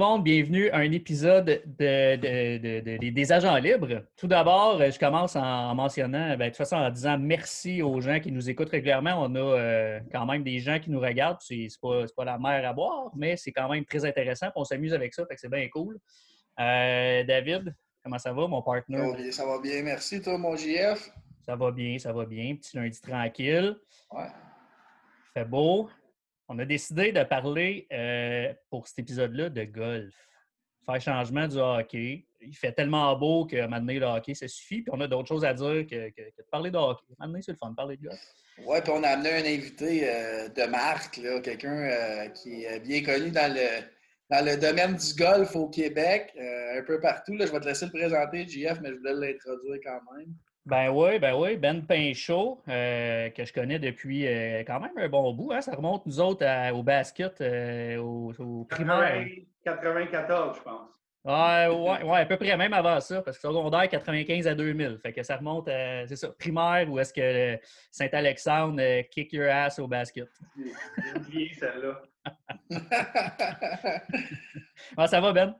Monde, bienvenue à un épisode de, des agents libres. Tout d'abord, je commence en mentionnant, ben, de toute façon en disant merci aux gens qui nous écoutent régulièrement. On a euh, quand même des gens qui nous regardent. C'est pas, pas la mer à boire, mais c'est quand même très intéressant. On s'amuse avec ça, c'est bien cool. Euh, David, comment ça va, mon partenaire? Ça va bien, merci. Toi, mon JF? Ça va bien, ça va bien. Petit lundi tranquille. Ouais. Fait beau on a décidé de parler euh, pour cet épisode-là de golf. Faire changement du hockey. Il fait tellement beau que maintenant le hockey, ça suffit. Puis on a d'autres choses à dire que, de parler de hockey. Maintenant, c'est le fun de parler de golf. Oui, puis on a amené un invité euh, de marque, quelqu'un euh, qui est bien connu dans le, dans le domaine du golf au Québec, un peu partout. Là, je vais te laisser le présenter, JF, mais je voulais l'introduire quand même. Ben oui, ben oui. Ben Pinchot, euh, que je connais depuis euh, quand même un bon bout. Hein? Ça remonte, nous autres, au basket, euh, au, au, primaire. 94, je pense. Ouais, ouais, ouais, à peu près, même avant ça, parce que secondaire, 95 à 2000. Fait que ça remonte à, c'est ça, primaire, où est-ce que Saint-Alexandre kick your ass au basket. J'ai oublié celle-là. ça va, Ben?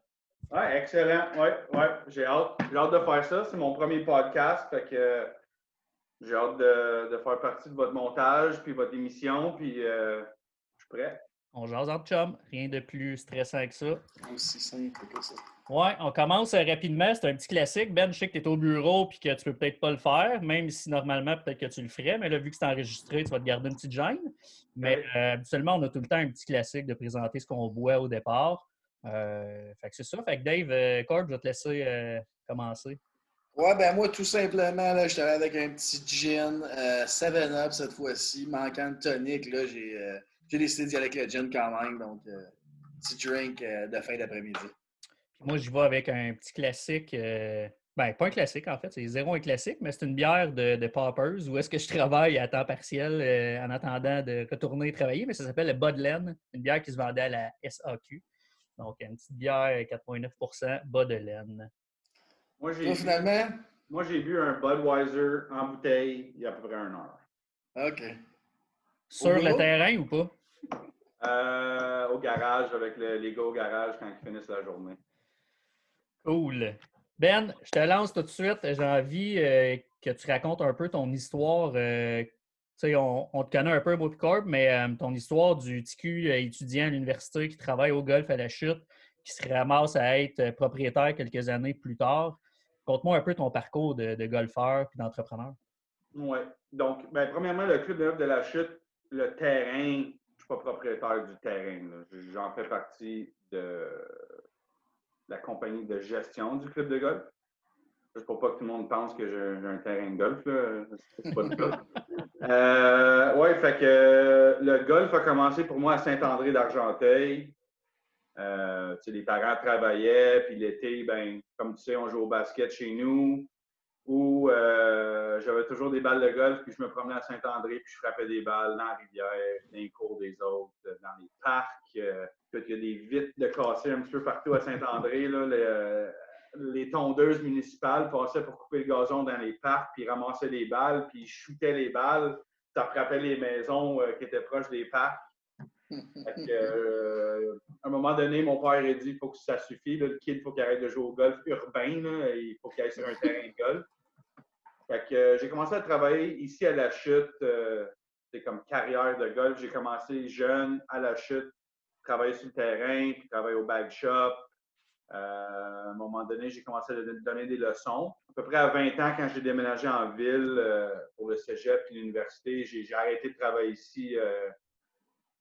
Oui, excellent. Oui, ouais, j'ai hâte. J'ai hâte de faire ça. C'est mon premier podcast. Fait que j'ai hâte de, faire partie de votre montage, puis votre émission, puis euh, je suis prêt. On jase en chum. Rien de plus stressant que ça. Aussi simple que ça. Ouais, on commence euh, rapidement. C'est un petit classique. Ben, je sais que tu es au bureau et que tu peux peut-être pas le faire, même si normalement, peut-être que tu le ferais. Mais là, vu que c'est enregistré, tu vas te garder une petite gêne. Mais euh, habituellement, on a tout le temps un petit classique de présenter ce qu'on boit au départ. Euh, fait que c'est ça. Fait que Dave, euh, Corb, je vais te laisser euh, commencer. Ouais, ben moi, tout simplement, là, je avec un petit gin 7-Up cette fois-ci, manquant de tonic. Là, j'ai, décidé d'y aller avec le gin quand même. Donc, petit drink de fin d'après-midi. Moi, je vais avec un petit classique. Ben, pas un classique en fait, c'est zéro un classique, mais c'est une bière de, de Poppers où est-ce que je travaille à temps partiel en attendant de retourner travailler, mais ça s'appelle le Budlen, une bière qui se vendait à la SAQ. Donc, une petite bière 4,9 bas de laine. Moi, j'ai finalement? Moi, j'ai bu un Budweiser en bouteille il y a à peu près un heure. OK. Sur le terrain ou pas? Euh, au garage, avec les gars au garage quand ils finissent la journée. Cool. Ben, je te lance tout de suite. J'ai envie euh, que tu racontes un peu ton histoire euh, on, te connaît un peu, Corp, mais euh, ton histoire du TQ euh, étudiant à l'université qui travaille au golf à la chute, qui se ramasse à être euh, propriétaire quelques années plus tard. Conte-moi un peu ton parcours de, golfeur et d'entrepreneur. Oui. Donc, ben, premièrement, le club de de la chute, le terrain, je ne suis pas propriétaire du terrain. J'en fais partie de la compagnie de gestion du club de golf. Juste pour pas que tout le monde pense que j'ai un terrain de golf. C'est pas le euh, ouais, fait que le golf a commencé pour moi à Saint-André d'Argenteuil. Euh, les parents travaillaient, puis l'été, ben, comme tu sais, on joue au basket chez nous. Ou euh, j'avais toujours des balles de golf, puis je me promenais à Saint-André, puis je frappais des balles dans la rivière, dans les cours des autres, dans les parcs. Euh, il y a des vitres de cassées un petit peu partout à Saint-André. Les tondeuses municipales passaient pour couper le gazon dans les parcs, puis ramassaient les balles, puis shootaient les balles. Ça frappait les maisons euh, qui étaient proches des parcs. Euh, à un moment donné, mon père a dit il faut que ça suffit. le kid, il faut qu'il arrête de jouer au golf urbain. il faut qu'il aille sur un terrain de golf. Euh, j'ai commencé à travailler ici à la chute. c'est comme carrière de golf. J'ai commencé jeune à la chute, travailler sur le terrain, puis travailler au bag shop, à un moment donné, j'ai commencé à donner des leçons. À peu près à 20 ans, quand j'ai déménagé en ville euh, pour le cégep et l'université, j'ai arrêté de travailler ici. Euh,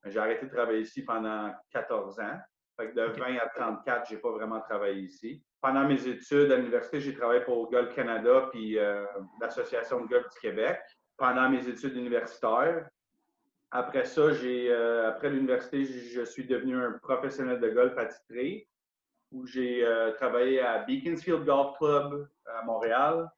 j'ai arrêté de travailler ici pendant 14 ans. Fait que de 20 à 34, j'ai pas vraiment travaillé ici. Pendant mes études à l'université, j'ai travaillé pour Golf Canada puis l'Association de golf du Québec. Pendant mes études universitaires, après ça, j'ai après l'université, je suis devenu un professionnel de golf attitré où j'ai euh, travaillé à Beaconsfield Golf Club à Montréal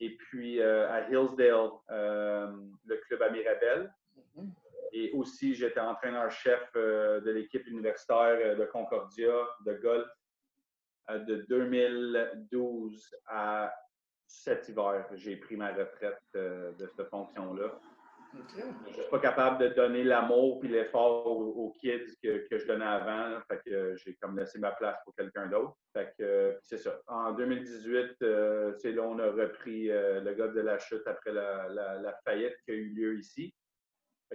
et puis euh, à Hillsdale, euh, le club à Mirabel. Mm-hmm. Et aussi, j'étais entraîneur-chef de l'équipe universitaire de Concordia de golf de 2012 à cet hiver. J'ai pris ma retraite de cette fonction-là. Je ne suis pas capable de donner l'amour et l'effort aux, kids que, je donnais avant. Fait que j'ai comme laissé ma place pour quelqu'un d'autre. Fait que c'est ça. En 2018, c'est là on a repris le golf de la chute après la, la faillite qui a eu lieu ici.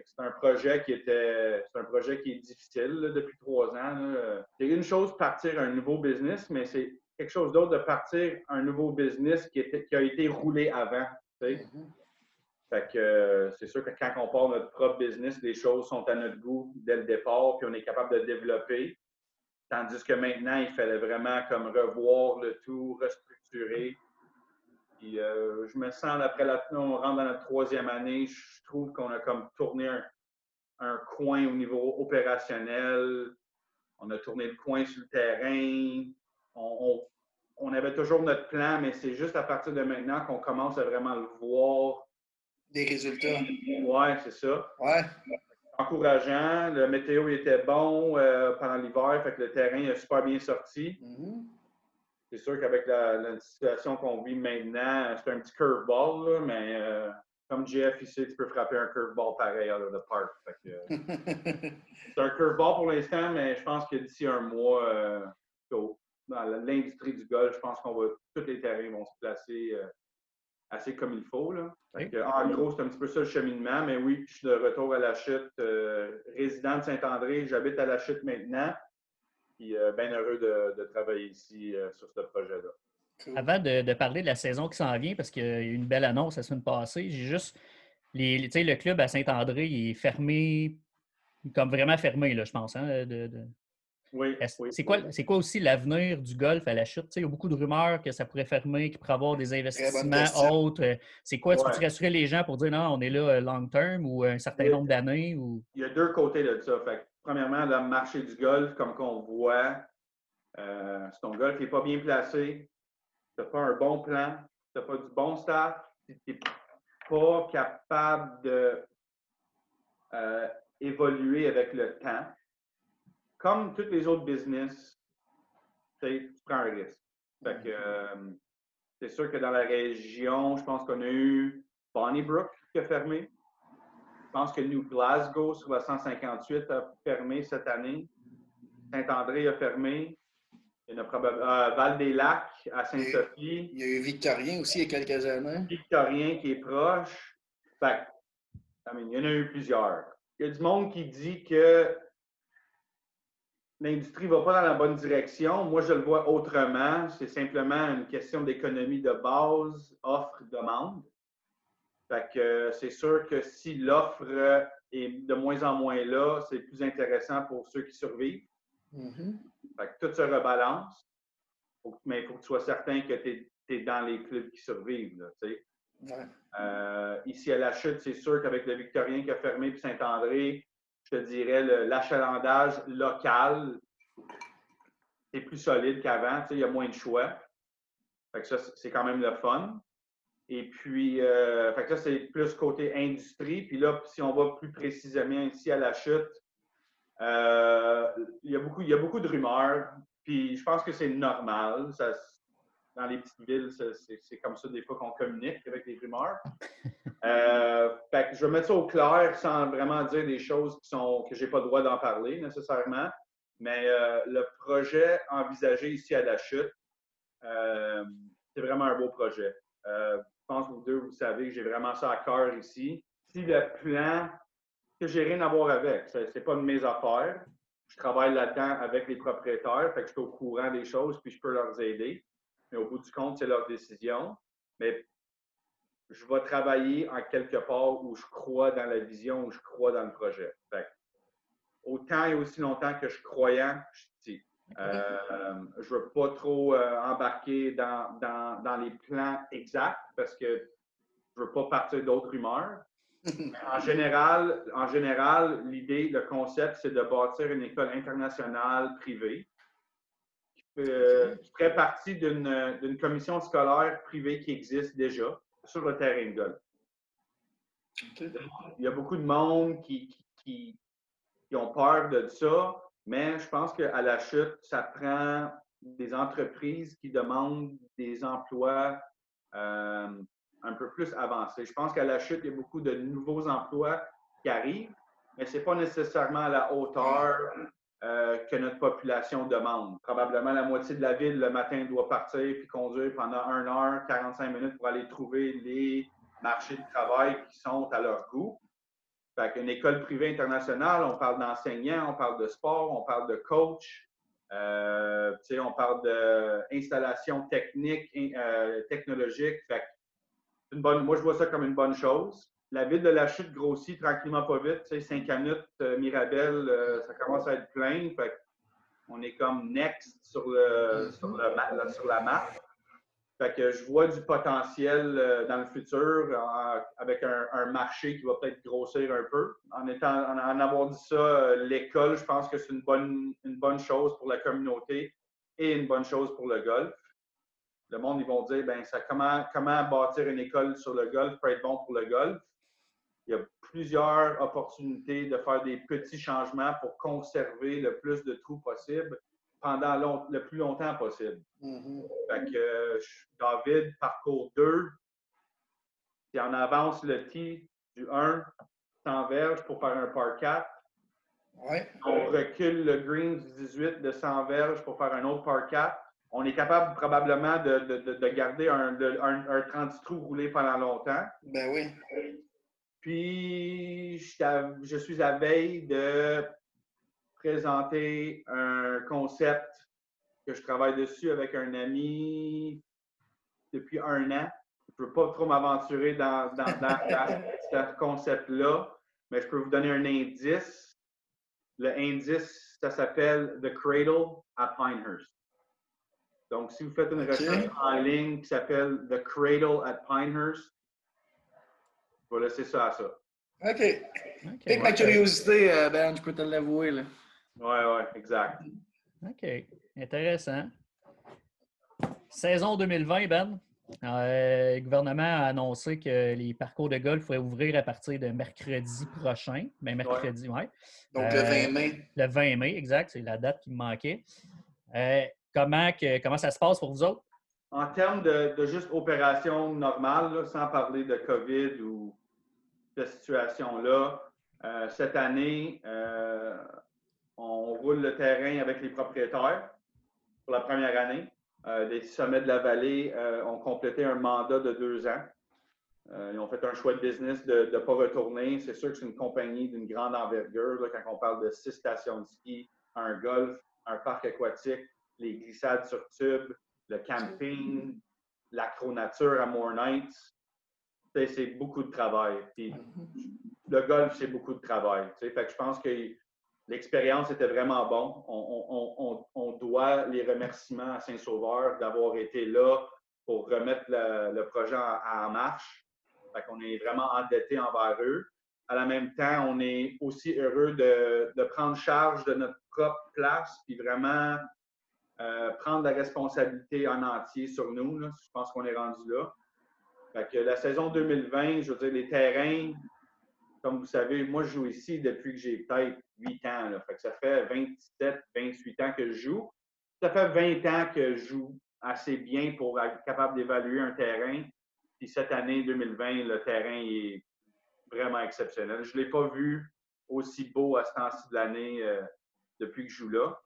C'est un projet qui était, c'est un projet qui est difficile depuis trois ans. C'est une chose partir un nouveau business, mais c'est quelque chose d'autre de partir un nouveau business qui, était, qui a été roulé avant. Mm-hmm. Fait que euh, c'est sûr que quand on part notre propre business, les choses sont à notre goût dès le départ, puis on est capable de développer. Tandis que maintenant, il fallait vraiment comme revoir le tout, restructurer. Puis euh, je me sens, après la, on rentre dans notre troisième année, je trouve qu'on a comme tourné un, coin au niveau opérationnel. On a tourné le coin sur le terrain. On, avait toujours notre plan, mais c'est juste à partir de maintenant qu'on commence à vraiment le voir. Des résultats. Oui, c'est ça. Ouais. Encourageant. Le météo était bon euh, pendant l'hiver, fait que le terrain a super bien sorti. Mm-hmm. C'est sûr qu'avec la, situation qu'on vit maintenant, c'est un petit curveball, mais euh, comme GF ici, tu peux frapper un curveball pareil out of the park. Euh, c'est un curveball pour l'instant, mais je pense que d'ici un mois, dans l'industrie du golf, je pense qu'on va tous les terrains vont se placer assez comme il faut. Là. en gros, c'est un petit peu ça le cheminement, mais oui, je suis de retour à la chute, résident de Saint-André, j'habite à la chute maintenant. Puis euh, bien heureux de, travailler ici euh, sur ce projet-là. Avant de, parler de la saison qui s'en vient, parce qu'il y a eu une belle annonce la semaine passée, j'ai juste. Les, le club à Saint-André est fermé, comme vraiment fermé, là, je pense. Hein, de, Oui. C'est quoi, quoi, aussi l'avenir du golf à la chute? il y a beaucoup de rumeurs que ça pourrait fermer, qu'il pourrait avoir des investissements autres. C'est quoi? Est-ce que tu rassurer les gens pour dire non, on est là euh, long terme ou un certain nombre d'années? Ou... Il y a deux côtés de ça. Fait premièrement, le marché du golf, comme qu'on voit, euh, si ton golf n'est pas bien placé, tu n'as pas un bon plan, tu n'as pas du bon staff, tu n'es pas capable de euh, évoluer avec le temps, comme tous les autres business, tu prends un risque. Euh, c'est sûr que dans la région, je pense qu'on a eu Bonnybrook qui a fermé. Je pense que New Glasgow sur la 158 a fermé cette année. Saint-André a fermé. Il y en a probablement euh, Val-des-Lacs à Sainte-Sophie. Il y a eu Victorien aussi il y a quelques années. Victorien qui est proche. Fait, il y en a eu plusieurs. Il y a du monde qui dit que l'industrie ne va pas dans la bonne direction. Moi, je le vois autrement. C'est simplement une question d'économie de base, offre-demande. Fait que c'est sûr que si l'offre est de moins en moins là, c'est plus intéressant pour ceux qui survivent. Mm-hmm. Fait que tout se rebalance. mais il faut que tu sois certain que tu es, dans les clubs qui survivent. Euh, ici à la chute, c'est sûr qu'avec le Victorien qui a fermé puis Saint-André, je te dirais l'achalandage local est plus solide qu'avant. Il y a moins de choix. Fait que ça, c'est quand même le fun. Et puis, euh, ça, c'est plus côté industrie. Puis là, si on va plus précisément ici à la chute, euh, il, y a beaucoup, il y a beaucoup de rumeurs. Puis je pense que c'est normal. Ça, dans les petites villes, c'est comme ça des fois qu'on communique avec les rumeurs. Euh, fait que je vais mettre ça au clair sans vraiment dire des choses qui sont que j'ai pas le droit d'en parler nécessairement. Mais le projet envisagé ici à la chute, c'est vraiment un beau projet je pense que vous deux, vous savez que j'ai vraiment ça à cœur ici. Si le plan, que j'ai rien à voir avec, ce n'est pas de mes affaires. Je travaille là-dedans avec les propriétaires, fait que je suis au courant des choses, puis je peux leur aider. Mais au bout du compte, c'est leur décision. Mais je vais travailler en quelque part où je crois dans la vision, où je crois dans le projet. Fait autant et aussi longtemps que je croyant, je suis euh, je ne veux pas trop euh, embarquer dans, dans, les plans exacts parce que je ne veux pas partir d'autres rumeurs. en général, en général l'idée, le concept, c'est de bâtir une école internationale privée euh, qui ferait partie d'une commission scolaire privée qui existe déjà sur le terrain de golf. Il y a beaucoup de monde qui, qui, qui ont peur de ça. Mais je pense qu'à la chute, ça prend des entreprises qui demandent des emplois euh, un peu plus avancé. Je pense qu'à la chute, il y a beaucoup de nouveaux emplois qui arrivent, mais ce n'est pas nécessairement à la hauteur euh, que notre population demande. Probablement la moitié de la ville le matin doit partir puis conduire pendant 1 heure, 45 minutes pour aller trouver les marchés de travail qui sont à leur goût. Fait qu'une école privée internationale, on parle d'enseignants, on parle de sport, on parle de coach, euh, on parle d'installation technique, euh, technologique. Fait une bonne, moi, je vois ça comme une bonne chose. La ville de la Chute grossit tranquillement pas vite. Tu sais, Saint-Canut, euh, Mirabel, euh, ça commence à être plein. Fait on est comme next sur, le, sur, le, sur la map. Fait que je vois du potentiel euh, dans le futur avec un, marché qui va peut-être grossir un peu. En, étant, en, avoir dit ça, l'école, je pense que c'est une bonne, une bonne chose pour la communauté et une bonne chose pour le golf. Le monde, ils vont dire, ben ça, comment, comment bâtir une école sur le golf peut être bon pour le golf? Il y a plusieurs opportunités de faire des petits changements pour conserver le plus de trous possible pendant le plus longtemps possible. Mm-hmm. Fait que euh, David, parcours 2, si on avance le T du 1, 100 verges pour faire un par 4. On recule le green du 18 de 100 verges pour faire un autre par 4. On est capable probablement de, de, de garder un, un, un, 30 trous roulé pendant longtemps. Ben oui. Puis, je, je suis à veille de présenter un concept que je travaille dessus avec un ami depuis un an. Je ne peux pas trop m'aventurer dans, dans, ce concept-là, mais je peux vous donner un indice. Le indice, ça s'appelle The Cradle at Pinehurst. Donc, si vous faites une recherche en ligne qui s'appelle The Cradle at Pinehurst, je vais laisser ça à ça. OK. okay. ma curiosité, euh, Ben, je peux te l'avouer. Oui, oui, exact. OK. Intéressant. Saison 2020, Ben. Euh, le gouvernement a annoncé que les parcours de golf pourraient ouvrir à partir de mercredi prochain. Ben, mercredi, ouais. Donc le 20 euh, mai. Le 20 mai, exact. C'est la date qui me manquait. Euh, comment, que, comment ça se passe pour vous autres? En termes de, juste opération normale, sans parler de COVID ou de situation-là, cette année, on roule le terrain avec les propriétaires pour la première année. Euh, les sommets de la vallée euh, ont complété un mandat de deux ans. Euh, ils ont fait un choix de business de ne pas retourner. C'est sûr que c'est une compagnie d'une grande envergure. quand on parle de six stations de ski, un golf, un parc aquatique, les glissades sur tube, le camping, l'acronature à More Nights. C'est beaucoup de travail. Mm-hmm. le golf, c'est beaucoup de travail. Fait que je pense que L'expérience était vraiment bon. On, doit les remerciements à Saint-Sauveur d'avoir été là pour remettre le, projet en, marche. Fait qu'on est vraiment endetté envers eux. À la même temps, on est aussi heureux de, prendre charge de notre propre place puis vraiment euh, prendre la responsabilité en entier sur nous. Je pense qu'on est rendu là. Fait que la saison 2020, je veux dire, les terrains, comme vous savez, moi, je joue ici depuis que j'ai peut-être 8 ans. Là. Fait que ça fait 27, 28 ans que je joue. Ça fait 20 ans que je joue assez bien pour être capable d'évaluer un terrain. Puis cette année 2020, le terrain est vraiment exceptionnel. Je ne l'ai pas vu aussi beau à ce temps-ci de l'année euh, depuis que je joue là.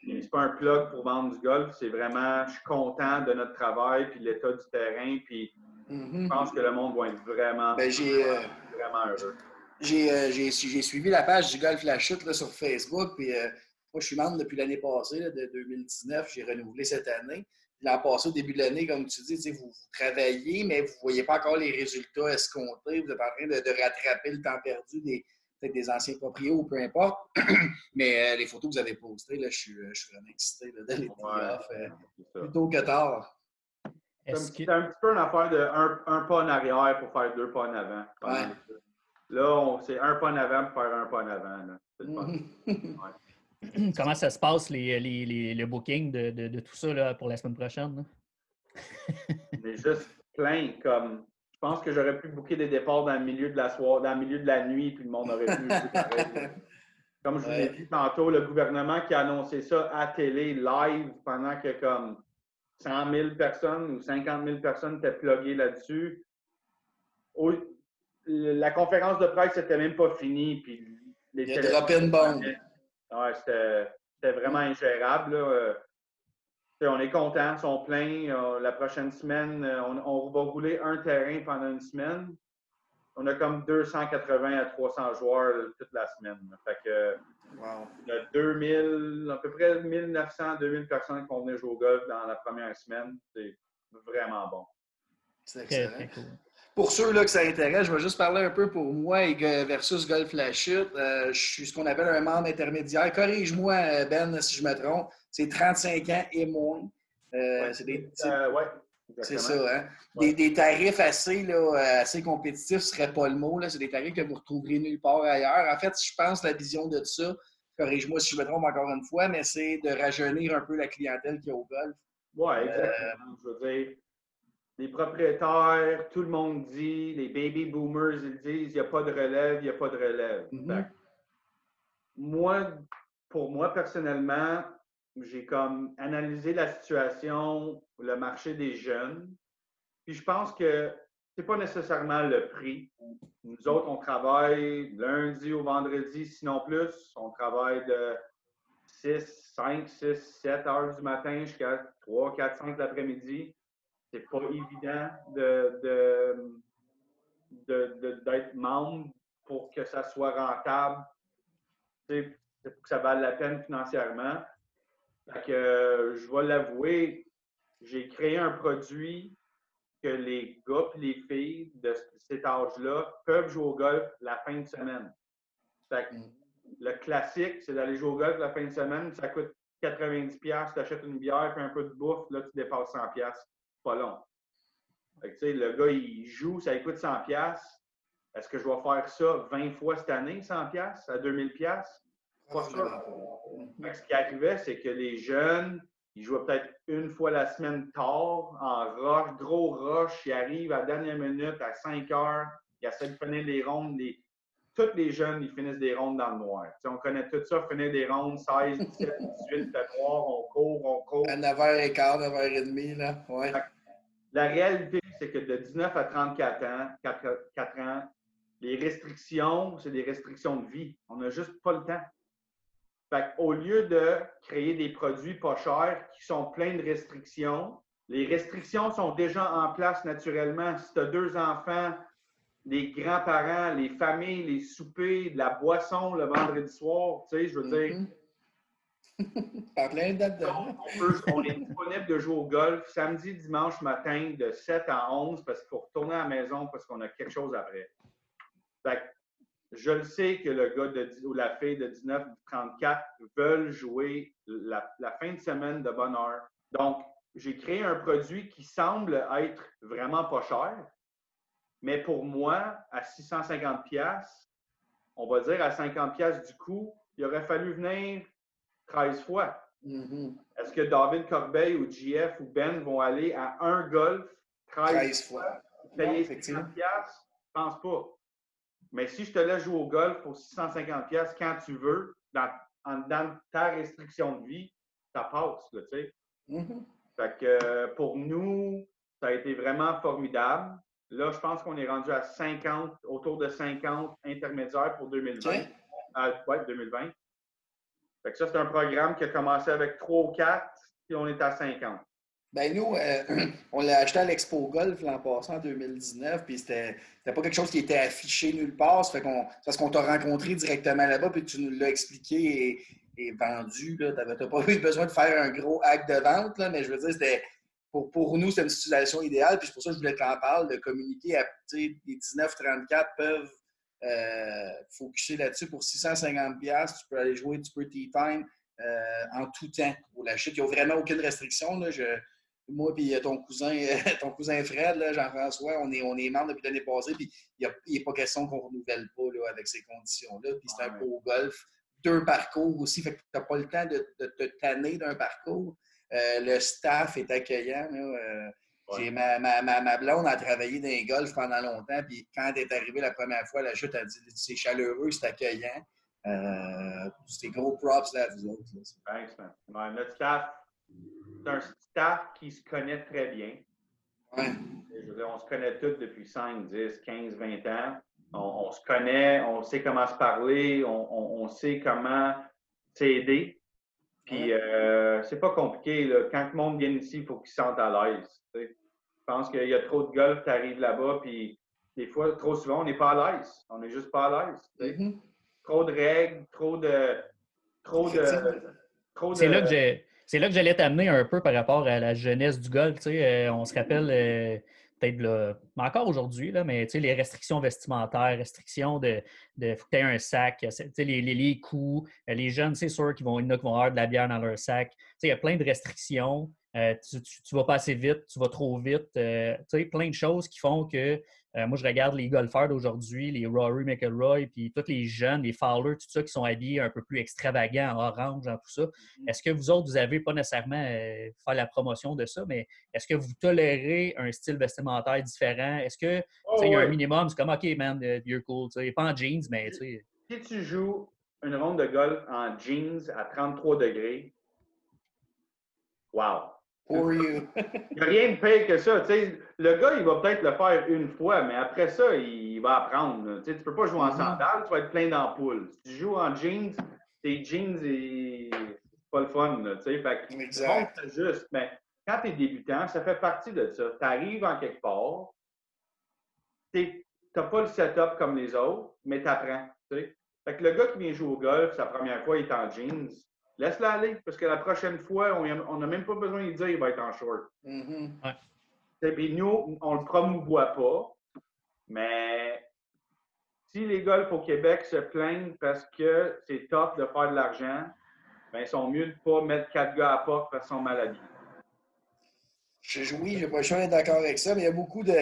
C'est pas un plug pour vendre du golf, c'est vraiment, je suis content de notre travail puis l'état du terrain. Puis mm-hmm. je pense que le monde va être vraiment, ben, euh, vraiment heureux. Euh, j'ai suivi la page du Golf La Chute sur Facebook. Puis, euh, moi, je suis membre depuis l'année passée, de 2019. J'ai renouvelé cette année. L'an passé, au début de l'année, comme tu dis, vous, travaillez, mais vous ne voyez pas encore les résultats escomptés. Vous êtes en train de, rattraper le temps perdu des, des anciens propriétaires ou peu importe. mais euh, les photos que vous avez postées, là, je, suis, je suis vraiment excité d'aller ouais, plutôt que tard. C'est un petit peu une affaire de un, pas en arrière pour faire deux pas en avant. Là, c'est un pas en avant pour faire un pas en avant. Comment ça se passe, les, les, le booking de, de, tout ça là, pour la semaine prochaine? C'est juste plein. Comme, je pense que j'aurais pu booker des départs dans le milieu de la soirée, dans le milieu de la nuit, puis le monde aurait pu. comme je vous l'ai dit tantôt, le gouvernement qui a annoncé ça à télé, live, pendant que comme 100 000 personnes ou 50 000 personnes étaient pluguées là-dessus. La conférence de presse n'était même pas finie. Puis les Il a droppé une bombe. Ouais, c'était vraiment ingérable. Euh, on est content, ils sont pleins. Euh, la prochaine semaine, euh, on, va rouler un terrain pendant une semaine. On a comme 280 à 300 joueurs toute la semaine. Fait que, Il y a 2000, à peu près 1900, 2000 personnes qui vont venir jouer au golf dans la première semaine. C'est vraiment bon. C'est excellent. Pour ceux là, que ça intéresse, je vais juste parler un peu pour moi et versus Golf La Chute. Euh, je suis ce qu'on appelle un membre intermédiaire. Corrige-moi, Ben, si je me trompe. C'est 35 ans et moins. Euh, c'est des, euh, c'est ça, hein? Des, tarifs assez, là, assez compétitifs, ce serait pas le mot. C'est des tarifs que vous retrouverez nulle part ailleurs. En fait, je pense que la vision de ça, corrige-moi si je me trompe encore une fois, mais c'est de rajeunir un peu la clientèle qui est au golf. Oui, exactement. je veux dire, les propriétaires, tout le monde dit, les baby boomers, ils disent, il n'y a pas de relève, il n'y a pas de relève. Mm-hmm. Moi, pour moi, personnellement, j'ai comme analysé la situation, le marché des jeunes. Puis je pense que c'est pas nécessairement le prix. Nous autres, on travaille lundi au vendredi, sinon plus. On travaille de 6, 5, 6, 7 heures du matin jusqu'à 3, 4, 5 l'après-midi c'est pas évident de, d'être membre pour que ça soit rentable, pour que ça vaille la peine financièrement. que, je vais l'avouer, j'ai créé un produit que les gars et les filles de cet âge-là peuvent jouer au golf la fin de semaine. Mm. Le classique, c'est d'aller jouer au golf la fin de semaine. Ça coûte 90$, tu achètes une bière et un peu de bouffe, là, tu dépasses 100$ pas long. le gars, il joue, ça coûte 100 Est-ce que je vais faire ça 20 fois cette année, 100 à 2000 Pas sûr. ce qui arrivait, c'est que les jeunes, ils jouaient peut-être une fois la semaine tard, en roche, gros roche. Ils arrivent à la dernière minute, à 5 heures. Ils essaient de finir les rondes. Les... Tous les jeunes, ils finissent des rondes dans le noir. on connaît tout ça, finir des rondes, 16, 17, 18, fait noir, on court, on court. À 9h15, 9h30, là. Ouais. La réalité, c'est que de 19 à 34 ans, 4, ans, les restrictions, c'est des restrictions de vie. On n'a juste pas le temps. Fait au lieu de créer des produits pas chers qui sont pleins de restrictions, les restrictions sont déjà en place naturellement. Si tu as deux enfants, les grands-parents, les familles, les soupers, de la boisson le vendredi soir, tu sais, je veux dire, on, est disponible de jouer au golf samedi, dimanche matin de 7 à 11 parce qu'il faut retourner à la maison parce qu'on a quelque chose après. je le sais que le gars de, ou la fille de 19-34 veulent jouer la, fin de semaine de bonne heure. Donc, j'ai créé un produit qui semble être vraiment pas cher, mais pour moi, à 650 on va dire à 50 du coup, il aurait fallu venir 13 fois. Mm-hmm. Est-ce que David Corbeil ou GF ou Ben vont aller à un golf 13, fois, payer 650 Je pense pas. Mais si je te laisse jouer au golf pour 650 quand tu veux, dans, dans, ta restriction de vie, ça passe, tu sais. Fait que euh, pour nous, ça a été vraiment formidable. Là, je pense qu'on est rendu à 50, autour de 50 intermédiaires pour 2020. Euh, ouais, 2020 ça, c'est un programme qui a commencé avec 3 ou 4, puis on est à 50. Ben nous, euh, on l'a acheté à l'Expo Golf l'an passé, en 2019, puis c'était pas quelque chose qui était affiché nulle part. Ça fait qu'on, parce qu'on t'a rencontré directement là-bas, puis tu nous l'as expliqué et, vendu. Tu n'as pas eu besoin de faire un gros acte de vente, mais je veux dire, c'était pour, pour nous, c'est une situation idéale. Puis c'est pour ça que je voulais t'en parler, de communiquer à les 19-34 peuvent euh, focuser là-dessus pour 650 Tu peux aller jouer du Pretty Time euh, en tout temps pour la chute. Il n'y a vraiment aucune restriction. Là. Je, moi et ton cousin, ton cousin Fred, Jean-François, on est, on est membres depuis l'année passée, puis il n'est pas question qu'on ne renouvelle pas là, avec ces conditions-là. Puis c'est un beau golf. Deux parcours aussi, fait que tu n'as pas le temps de, te tanner d'un parcours. Euh, le staff est accueillant. Là, Ma, ma, ma, blonde a travaillé dans les golf pendant longtemps, puis quand elle est arrivée la première fois, la chute, a dit c'est chaleureux, c'est accueillant. Euh, c'est gros props là, à vous autres. Thanks, man. notre staff, c'est un staff qui se connaît très bien. Ouais. Je veux dire, on se connaît tous depuis 5, 10, 15, 20 ans. On, on se connaît, on sait comment se parler, on, on- on sait comment s'aider. Puis, euh, c'est pas compliqué. Là. Quand le monde vient ici, il faut qu'il se sente à l'aise. Je pense qu'il y a trop de golf, tu arrives là-bas, puis des fois, trop souvent, on n'est pas à l'aise. On n'est juste pas à l'aise. Mhm. Trop de règles, trop de. Trop de. Trop de C'est là que j'ai. C'est là que j'allais t'amener un peu par rapport à la jeunesse du golf. tu sais. Euh, on se rappelle euh, peut-être encore aujourd'hui, mais les restrictions vestimentaires, restrictions de, de faut un sac, les, les, les euh, les jeunes, c'est sûr qu'ils vont, vont avoir de la bière dans leur sac. Il y a plein de restrictions. Euh, tu, vas pas assez vite, tu vas trop vite. euh, plein de choses qui font que euh, moi, je regarde les golfeurs d'aujourd'hui, les Rory McIlroy, puis tous les jeunes, les Fowler, tout ça, qui sont habillés un peu plus extravagants, en orange, en tout ça. Est-ce que vous autres, vous n'avez pas nécessairement euh, faire la promotion de ça, mais est-ce que vous tolérez un style vestimentaire différent? Est-ce que Oh, il y a un ouais. minimum, c'est comme OK, man, uh, you're cool, tu sais, pas en jeans, mais tu sais. Si tu joues une ronde de golf en jeans à 33 degrés, wow! For you. Il n'y a rien de pire que ça. le gars, il va peut-être le faire une fois, mais après ça, il va apprendre. Tu ne peux pas jouer en Mhm. sandales, tu vas être plein d'ampoules. Si tu joues en jeans, tes jeans, et... c'est pas le fun. Là, fait que, Exact. bon, juste. Mais quand tu es débutant, ça fait partie de ça. Tu arrives en quelque part, tu n'as pas le setup comme les autres, mais tu apprends. Fait que le gars qui vient jouer au golf, sa première fois, il est en jeans. Laisse-le aller, parce que la prochaine fois, on n'a même pas besoin de dire qu'il va être en short. Mhm. Puis nous, on le promouvoit pas, mais si les golfs au Québec se plaignent parce que c'est top de faire de l'argent, ben, ils sont mieux de pas mettre quatre gars à porte parce qu'ils sont mal habillés. Je, je- oui, j'ai pas le choix d'être d'accord avec ça, mais il y a beaucoup de.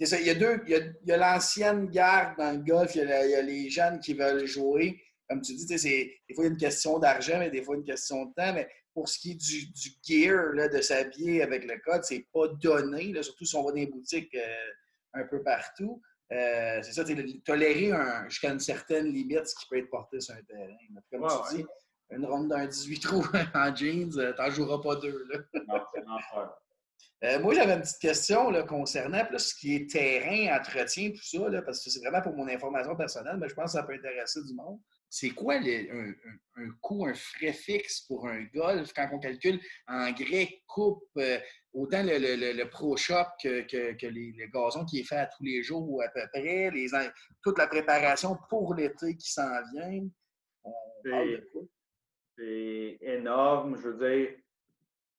ça, il y a deux. Il y a, il y a l'ancienne garde dans le golf, il y, a la- il y a les jeunes qui veulent jouer. Comme tu dis, des fois, il y a une question d'argent, mais des fois, une question de temps. Mais pour ce qui est du, du gear, là, de s'habiller avec le code, c'est pas donné, là, surtout si on va dans les boutiques euh, un peu partout. Euh, c'est ça, tolérer un- jusqu'à une certaine limite ce qui peut être porté sur un terrain. là. Comme Ouais, tu ouais. dis, une ronde d'un 18 trous en jeans, euh, t'en joueras pas deux. Là. Non, c'est l'enfer. Euh, moi, j'avais une petite question là, concernant plus ce qui est terrain, entretien, tout ça, là, parce que c'est vraiment pour mon information personnelle, mais je pense que ça peut intéresser du monde. C'est quoi un, un- un coût, un frais fixe pour un golf quand on calcule engrais, coupe, euh, autant le, le- le- le Pro Shop que, que- que les- le gazon qui est fait à tous les jours ou à peu près, les, en- toute la préparation pour l'été qui s'en vient? C'est énorme. Je veux dire,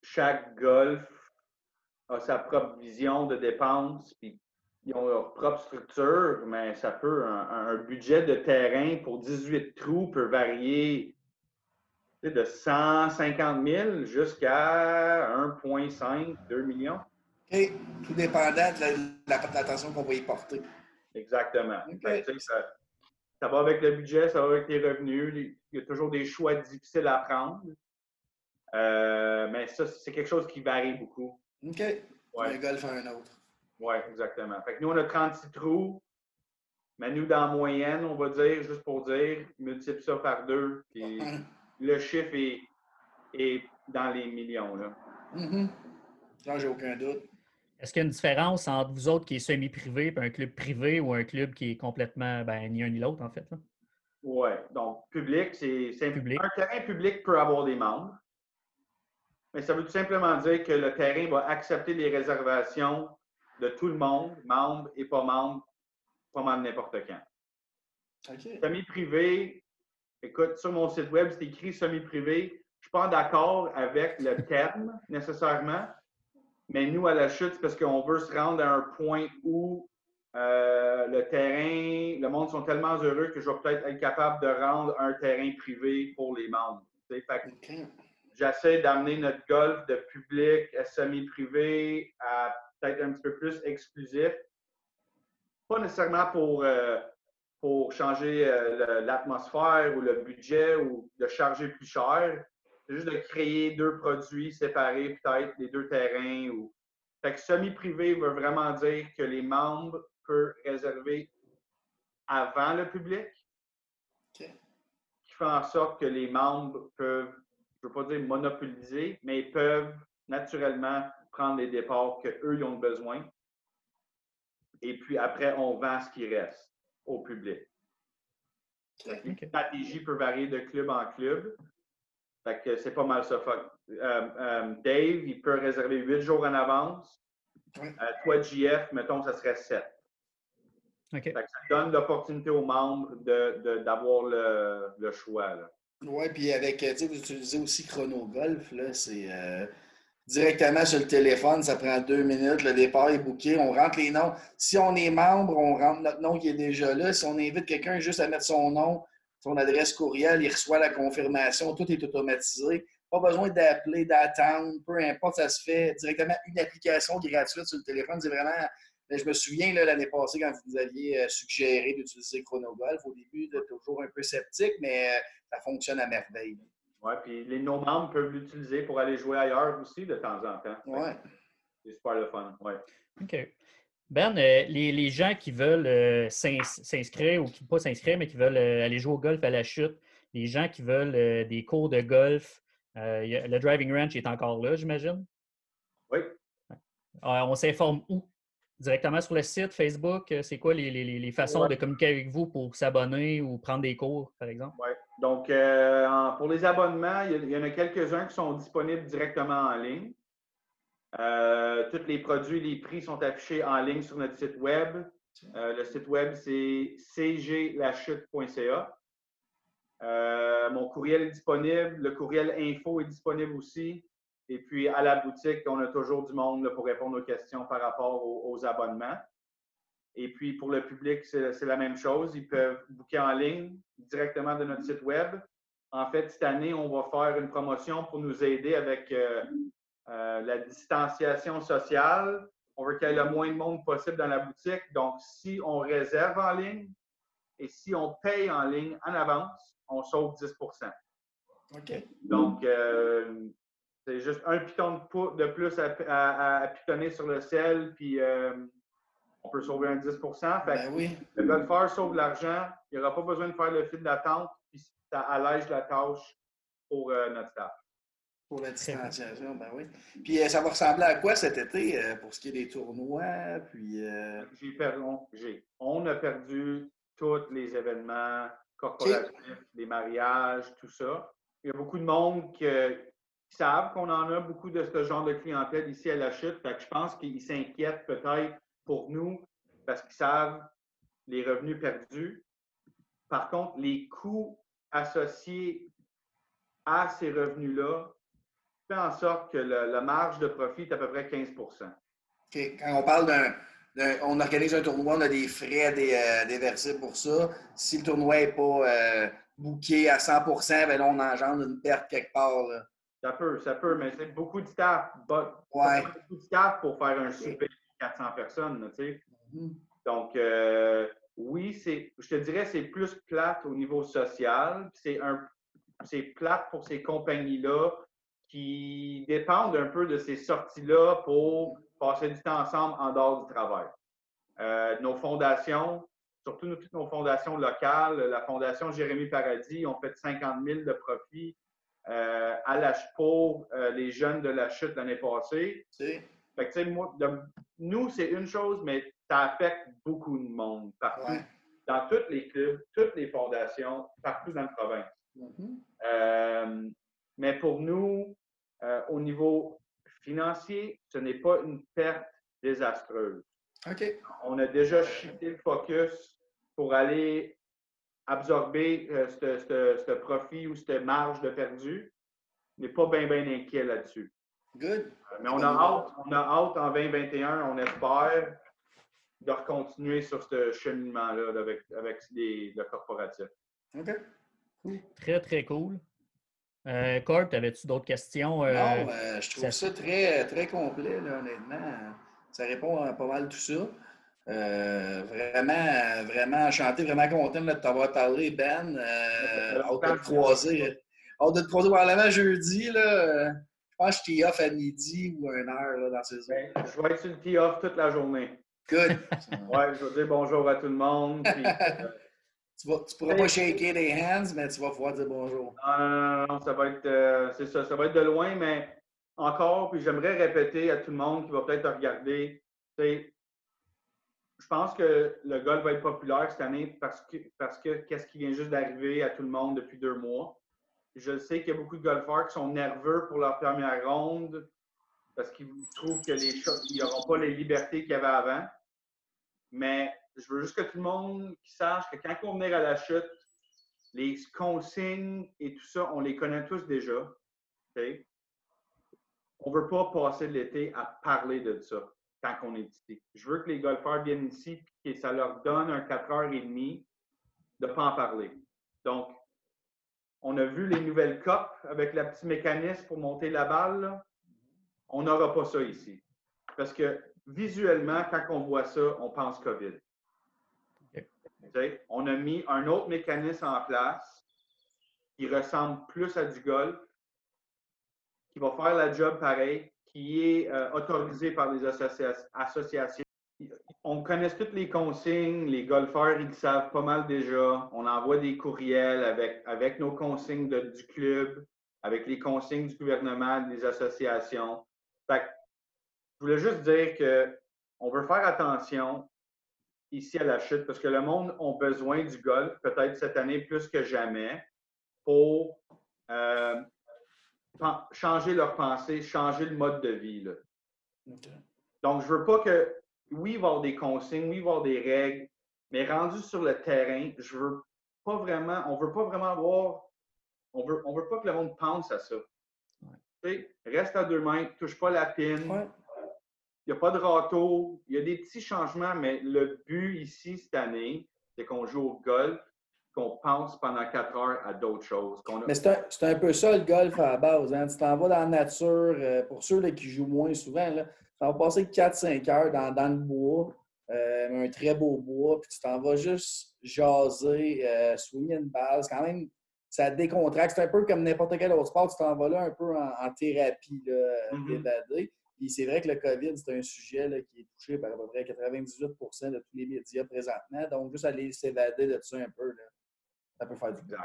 chaque golf a sa propre vision de dépenses, puis ils ont leur propre structure, mais ça peut, un, un budget de terrain pour 18 trous peut varier de 150 000 jusqu'à 1,5, 2 millions. OK. Tout dépendant de la- de la- l'attention qu'on va y porter. Exactement. Fait ça, ça va avec le budget, ça va avec les revenus. Il y a toujours des choix difficiles à prendre. Euh, mais ça, c'est quelque chose qui varie beaucoup. OK. Ouais. Un golf à un autre. Oui, exactement. Fait que nous, on a 36 trous. Mais nous, dans la moyenne, on va dire, juste pour dire, multiplie ça par deux. Puis le chiffre est, est dans les millions. Là. Mhm. Là, j'ai aucun doute. Est-ce qu'il y a une différence entre vous autres qui est semi-privé et un club privé ou un club qui est complètement ben, ni un ni l'autre, en fait? là? Oui. Donc, public, c'est c'est- Public. un terrain public peut avoir des membres. Mais ça veut tout simplement dire que le terrain va accepter les réservations de tout le monde, membres et pas membres, pas mal n'importe quand. Semi-privé, écoute, sur mon site web, c'est écrit semi-privé. Je ne suis pas d'accord avec le terme nécessairement, mais nous, à la chute, c'est parce qu'on veut se rendre à un point où euh, le terrain, le monde sont tellement heureux que je vais peut-être être capable de rendre un terrain privé pour les membres. J'essaie d'amener notre golf de public à semi-privé à peut-être un petit peu plus exclusif. Pas nécessairement pour, euh, pour changer euh, l'atmosphère ou le budget ou de charger plus cher. C'est juste de créer deux produits séparés, peut-être les deux terrains. Ou... Fait que semi-privé veut vraiment dire que les membres peuvent réserver avant le public qui fait en sorte que les membres peuvent, je ne veux pas dire monopoliser, mais ils peuvent naturellement prendre les départs qu'eux, ils ont besoin. Et puis après, on vend ce qui reste au public. La stratégie peut varier de club en club. Fait que c'est pas mal ça. Euh, euh, Dave, il peut réserver huit jours en avance. Euh, toi, JF, mettons, ça serait sept. ça donne l'opportunité aux membres d'avoir le, le, choix. Oui, puis avec, tu sais, vous utilisez aussi Chronogolf, là, c'est directement sur le téléphone, ça prend deux minutes, le départ est booké, on rentre les noms. Si on est membre, on rentre notre nom qui est déjà là. Si on invite quelqu'un juste à mettre son nom, son adresse courriel, il reçoit la confirmation, tout est automatisé. Pas besoin d'appeler, d'attendre, peu importe, ça se fait directement une application gratuite sur le téléphone. C'est vraiment. Je me souviens l'année passée quand vous aviez euh, suggéré d'utiliser Chronogolf. Au début, de toujours un peu sceptique, mais euh, ça fonctionne à merveille. Oui, puis les non-membres peuvent l'utiliser pour aller jouer ailleurs aussi de temps en temps. Oui. C'est super le fun, oui. OK. Ben, euh, les, gens qui veulent euh, s'inscrire ou qui pas s'inscrire, mais qui veulent euh, aller jouer au golf à la chute, les gens qui veulent des cours de golf, le driving range est encore là, j'imagine? Oui. on s'informe où? Directement sur le site, Facebook? C'est quoi les, façons de communiquer avec vous pour s'abonner ou prendre des cours, par exemple? Oui. Donc, euh, pour les abonnements, il y, en a quelques-uns qui sont disponibles directement en ligne. Euh, tous les produits, les prix sont affichés en ligne sur notre site web. Euh, le site web, c'est cglachute.ca. mon courriel est disponible. Le courriel info est disponible aussi. Et puis, à la boutique, on a toujours du monde pour répondre aux questions par rapport aux abonnements. Et puis, pour le public, c'est la même chose. Ils peuvent booker en ligne directement de notre site Web. En fait, cette année, on va faire une promotion pour nous aider avec euh, euh, la distanciation sociale. On veut qu'il y ait le moins de monde possible dans la boutique. Donc, si on réserve en ligne et si on paye en ligne en avance, on sauve 10% OK. Donc, euh, c'est juste un piton de, plus à, pitonner sur le sel, puis on peut sauver un 10 ben oui. Le golfeur sauve l'argent, il aura pas besoin de faire le fil d'attente, puis ça allège la tâche pour euh, notre staff. Pour la distanciation, ben oui. Puis euh, ça va ressembler à quoi cet été euh, pour ce qui est des tournois? Puis, J'ai perdu, on, a perdu tous les événements corporatifs, les mariages, tout ça. Il y a beaucoup de monde qui, savent qu'on en a beaucoup de ce genre de clientèle ici à la chute. Fait je pense qu'ils s'inquiètent peut-être pour nous parce qu'ils savent les revenus perdus. Par contre, les coûts associés à ces revenus-là fait en sorte que la marge de profit est à peu près 15% Quand on parle d'un. On organise un tournoi, on a des frais des, euh, pour ça. Si le tournoi n'est pas euh, booké à 100 ben là, on engendre une perte quelque part. Ça peut, ça peut, mais c'est beaucoup de staff. Ouais. Beaucoup de staff pour faire un souper 400 personnes, tu sais. Mm-hmm. Donc, euh, oui, c'est, je te dirais, c'est plus plate au niveau social. C'est un, c'est plate pour ces compagnies-là qui dépendent un peu de ces sorties-là pour passer du temps ensemble en dehors du travail. Euh, nos fondations, surtout toutes nos fondations locales, la fondation Jérémy Paradis, ont fait 50 000 de profit euh, à la, pour les jeunes de la chute l'année passée. Fait que, moi, nous, c'est une chose, mais ça affecte beaucoup de monde partout. Dans tous les clubs, toutes les fondations, partout dans la province. Mm-hmm. Euh, mais pour nous, euh, au niveau financier, ce n'est pas une perte désastreuse. On a déjà shifté le focus pour aller absorber euh, ce profit ou cette marge de perdu. On n'est pas bien, bien inquiet là-dessus. Good. Euh, mais on a hâte, on a hâte en 2021, on espère, de continuer sur ce cheminement-là avec, avec le corporatif. OK. Très, très cool. Euh, Corp, avais-tu d'autres questions? Euh, non, euh, je trouve ça, très, très complet, honnêtement. Ça répond à pas mal tout ça. Vraiment, vraiment enchanté, vraiment content de t'avoir parlé, Ben. hâte de te croiser. Hâte de te croiser probablement jeudi. Là. Je pense que je off à midi ou à une heure là, dans ces ben, zones. je vais être sur le tee off toute la journée. Good. ouais, je vais dire bonjour à tout le monde. Puis, euh, tu ne pourras pas shaker les hands, mais tu vas pouvoir dire bonjour. Non, non, non, non ça va être, euh, c'est ça, ça va être de loin, mais encore, puis j'aimerais répéter à tout le monde qui va peut-être regarder, je pense que le golf va être populaire cette année parce que qu'est-ce qui vient juste d'arriver à tout le monde depuis deux mois. Je sais qu'il y a beaucoup de golfeurs qui sont nerveux pour leur première ronde parce qu'ils trouvent que les n'auront pas les libertés qu'il y avait avant. Mais je veux juste que tout le monde sache que quand on venir à la chute, les consignes et tout ça, on les connaît tous déjà. On ne veut pas passer l'été à parler de ça quand on est ici. Je veux que les golfeurs viennent ici et que ça leur donne un 4h30 de ne pas en parler. Donc, on a vu les nouvelles copes avec le petit mécanisme pour monter la balle. On n'aura pas ça ici. Parce que visuellement, quand on voit ça, on pense COVID. On a mis un autre mécanisme en place qui ressemble plus à du golf, qui va faire la job pareil, qui est euh, autorisé par les associations. On connaît toutes les consignes, les golfeurs, ils savent pas mal déjà. On envoie des courriels avec, avec nos consignes du club, avec les consignes du gouvernement, des associations. Fait je voulais juste dire qu'on veut faire attention ici à la chute parce que le monde a besoin du golf, peut-être cette année plus que jamais, pour euh, changer leur pensée, changer le mode de vie. Donc, je veux pas que, oui, il va y avoir des consignes, oui, il va y avoir des règles, mais rendu sur le terrain, je veux pas vraiment, on veut pas vraiment avoir, on veut, on veut pas que le monde pense à ça. Reste à deux mètres, touche pas la pine. Il n'y a pas de râteau. Il y a des petits changements, mais le but ici, cette année, c'est qu'on joue au golf, qu'on pense pendant quatre heures à d'autres choses. Mais c'est un, un, peu ça le golf à la base. Hein? Tu t'en vas dans la nature, euh, pour ceux là, qui jouent moins souvent, là, tu vas passer 4-5 heures dans, dans, le bois, euh, un très beau bois, puis tu t'en vas juste jaser, euh, une balle. C'est quand même, ça décontracte. C'est un peu comme n'importe quel autre sport. Tu t'en vas là un peu en, thérapie, là, mm puis c'est vrai que le COVID, c'est un sujet qui est touché par à peu près 98% de tous les médias présentement. Donc, juste aller s'évader de ça un peu, ça peut faire du bien.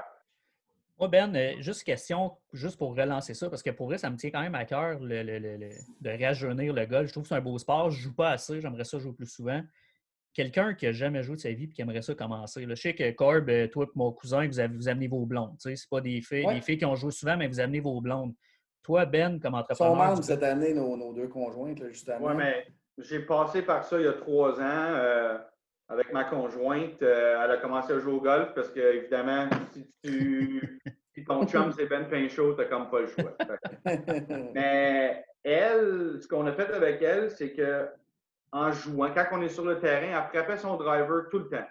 Moi, Ben, euh, juste question, juste pour relancer ça, parce que pour vrai, ça me tient quand même à cœur de rajeunir le golf. Je trouve que c'est un beau sport. Je ne joue pas assez. J'aimerais ça jouer plus souvent. Quelqu'un qui n'a jamais joué de sa vie et qui aimerait ça commencer. je sais que Corb, euh, toi et mon cousin, vous, avez, vous amenez vos blondes. Ce pas des filles, des filles qui ont joué souvent, mais vous amenez vos blondes. Toi, Ben, comme entrepreneur. Ils sont membres cette année, nos, deux conjointes, justement. Oui, mais j'ai passé par ça il y a trois ans euh, avec ma conjointe. Euh, elle a commencé à jouer au golf parce que, évidemment, si tu. Si ton chum, c'est Ben Pinchot, t'as comme pas le choix. mais elle, ce qu'on a fait avec elle, c'est que en jouant, quand on est sur le terrain, elle frappait son driver tout le temps.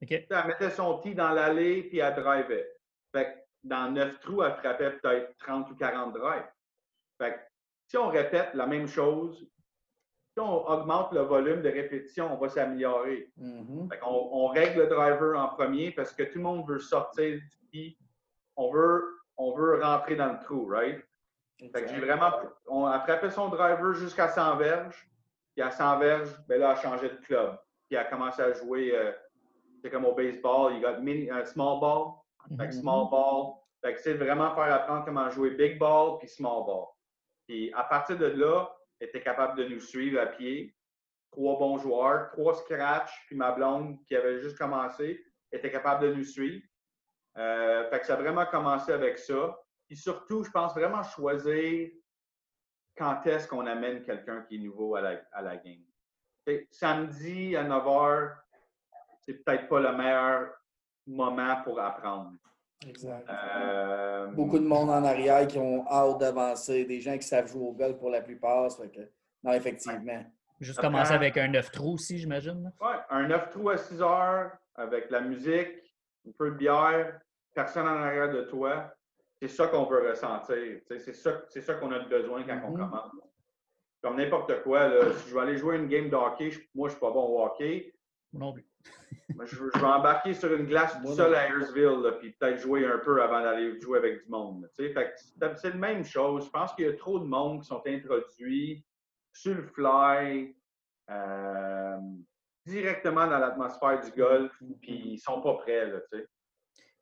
Elle mettait son tee dans l'allée puis elle drivait. Fait dans neuf trous, elle frappait peut-être 30 ou 40 drives. Fait si on répète la même chose, on augmente le volume de répétition, on va s'améliorer. Mm-hmm. on, règle le driver en premier parce que tout le monde veut sortir du pied. On veut, on veut rentrer dans le trou, right? Fait que j'ai vraiment. On a frappé son driver jusqu'à 100 verges. Puis à 100 verges, ben là, elle a changé de club. Puis elle a commencé à jouer. Euh, c'est comme au baseball, il a mini, un small ball. Fait small mm-hmm. ball. Fait que c'est vraiment faire apprendre comment jouer big ball puis small ball. Puis à partir de là, était capable de nous suivre à pied. Trois bons joueurs, trois scratch, puis ma blonde qui avait juste commencé était capable de nous suivre. Euh, fait que ça a vraiment commencé avec ça. Puis surtout, je pense vraiment choisir quand est-ce qu'on amène quelqu'un qui est nouveau à la, à la game. samedi à 9 h, c'est peut-être pas le meilleur moment pour apprendre. Exact. Euh, Beaucoup de monde en arrière qui ont hâte d'avancer, des gens qui savent jouer au golf pour la plupart. non, effectivement. Juste commencer avec un 9 trous aussi, j'imagine. Oui, un 9 trous à 6 heures, avec la musique, un peu de bière, personne en arrière de toi. C'est ça qu'on veut ressentir. C'est ça, ça qu'on a besoin quand on mm-hmm. commence. Comme n'importe quoi, là, si je vais aller jouer une game de hockey, moi, je ne suis pas bon au hockey. Non plus. Je, je, vais embarquer sur une glace tout seul à Ayersville, puis peut-être jouer un peu avant d'aller jouer avec du monde. C'est la même chose. Je pense qu'il y a trop de monde qui sont introduits sur le fly, euh, directement dans l'atmosphère du golf, puis ils sont pas prêts. Là,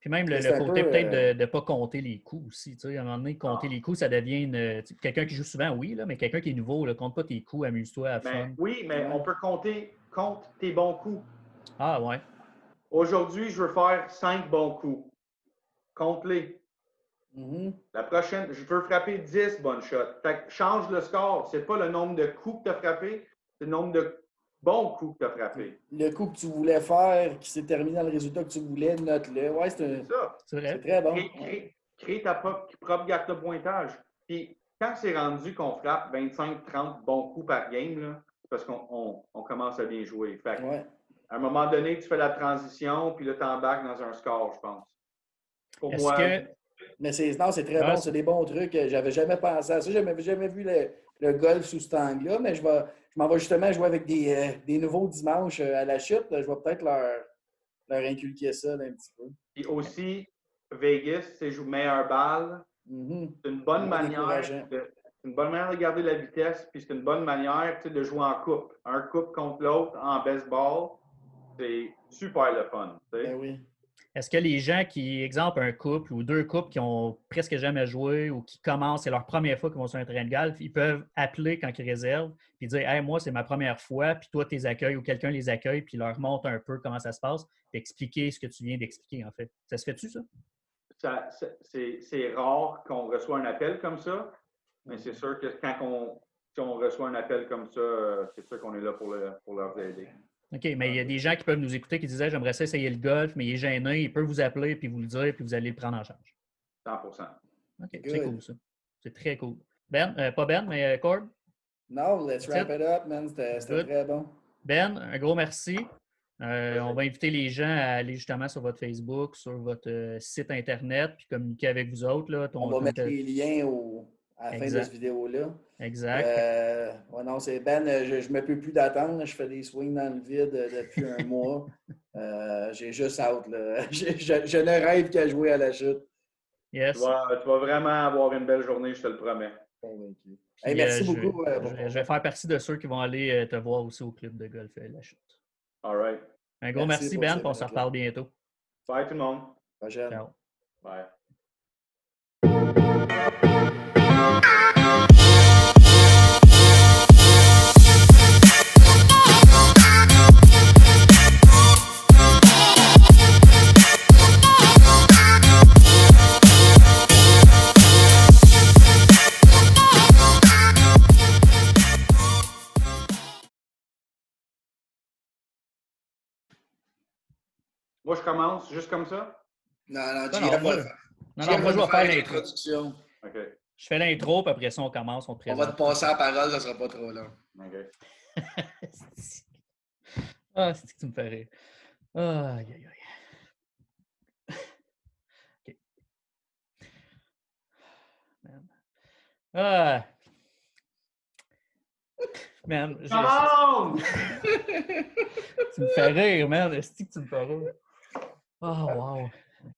Puis même le, côté peu, peut-être euh, de ne pas compter les coups aussi. tu sais. À un moment donné, compter Ah. les coups, ça devient une. Quelqu'un qui joue souvent, oui, là, mais quelqu'un qui est nouveau, là, compte pas tes coups, amuse-toi à Ben, fun. oui, mais on peut compter compte tes bons coups. Ah ouais. Aujourd'hui, je veux faire cinq bons coups. Compte-les. Mhm. La prochaine, je veux frapper 10 bonnes shots. Fait que change le score. C'est pas le nombre de coups que tu as frappé, c'est le nombre de bons coups que tu as frappé. Le coup que tu voulais faire, qui s'est terminé dans le résultat que tu voulais, note-le. Ouais, c'est un- C'est ça. C'est c'est vrai. très bon. Crée, crée- crée ta propre, propre carte de pointage. Puis quand c'est rendu qu'on frappe 25-30 bons coups par game, là, c'est parce qu'on on- on commence à bien jouer. Fait que, Ouais. À un moment donné, tu fais la transition, puis là, tu embarques dans un score, je pense. Pour Est-ce moi, que. Mais c'est, non, c'est très Ah, bon. c'est- des bons trucs. J'avais jamais pensé à ça. J'avais jamais vu le, le golf sous cet angle-là, mais je, vais, je m'en vais justement jouer avec des, euh, des nouveaux dimanches euh, à la chute. Je vais peut-être leur, leur inculquer ça là, un petit peu. Puis aussi, Vegas, c'est jouer meilleure balle. Mhm. C'est une bonne manière de, c'est une bonne manière de garder la vitesse, puis c'est une bonne manière de jouer en couple. Un couple contre l'autre en baseball, c'est super le fun. Ben oui. Est-ce que les gens qui, exemple, un couple ou deux couples qui ont presque jamais joué ou qui commencent, c'est leur première fois qu'ils vont sur un terrain de golf, ils peuvent appeler quand ils réservent puis dire Hey, moi, c'est ma première fois, puis toi, tu les accueilles ou quelqu'un les accueille, puis leur montre un peu comment ça se passe, puis expliquer ce que tu viens d'expliquer, en fait. Ça se fait-tu, ça? Ça- c'est, rare qu'on reçoit un appel comme ça, mais c'est sûr que quand on, si on reçoit un appel comme ça, euh, c'est sûr qu'on est là pour, le- pour leur aider. OK, mais il y a des gens qui peuvent nous écouter qui disaient J'aimerais ça essayer le golf, mais il est gêné, il peut vous appeler, puis vous le dire, puis vous allez le prendre en charge. 100% OK, c'est cool, ça. C'est très cool. Ben, euh, pas Ben, mais euh, Cord. Non, let's wrap it? up, man. C'était, très bon. Ben, un gros merci. Euh, on va inviter les gens à aller justement sur votre Facebook, sur votre euh, site Internet, puis communiquer avec vous autres. Là, ton- On va ton- mettre les liens au- à la fin de cette vidéo-là. Exact. Euh, ouais, non, c'est Ben, euh, je ne me peux plus d'attendre. Je fais des swings dans le vide euh, depuis un mois. Euh, J'ai juste out. Là. Je, je- je ne rêve qu'à jouer à la chute. yes. Tu vas, tu vas vraiment avoir une belle journée, je te le promets. Convaincu. Puis, Hey, merci euh, je- beaucoup. euh, je, je vais faire partie de ceux qui vont aller te voir aussi au club de golf euh, La Chute. All right. Un gros Merci Ben, on se reparle bientôt. Bye tout le monde. Prochaine. Ciao. Bye. Moi, je commence juste comme ça? Non, non, Non, JF non, va moi- le. Non, non, moi, je va vais faire l'intro. l'introduction. OK. Je fais l'intro, puis après ça, on commence, on te On va présente. te passer la parole, ça sera pas trop long. OK. ah, c'est que tu me fais rire? Aïe, aïe, aïe. OK. Man. Ah. Man, on! tu me fais rire, man. Est-ce que tu me fais rire? Oh, wow.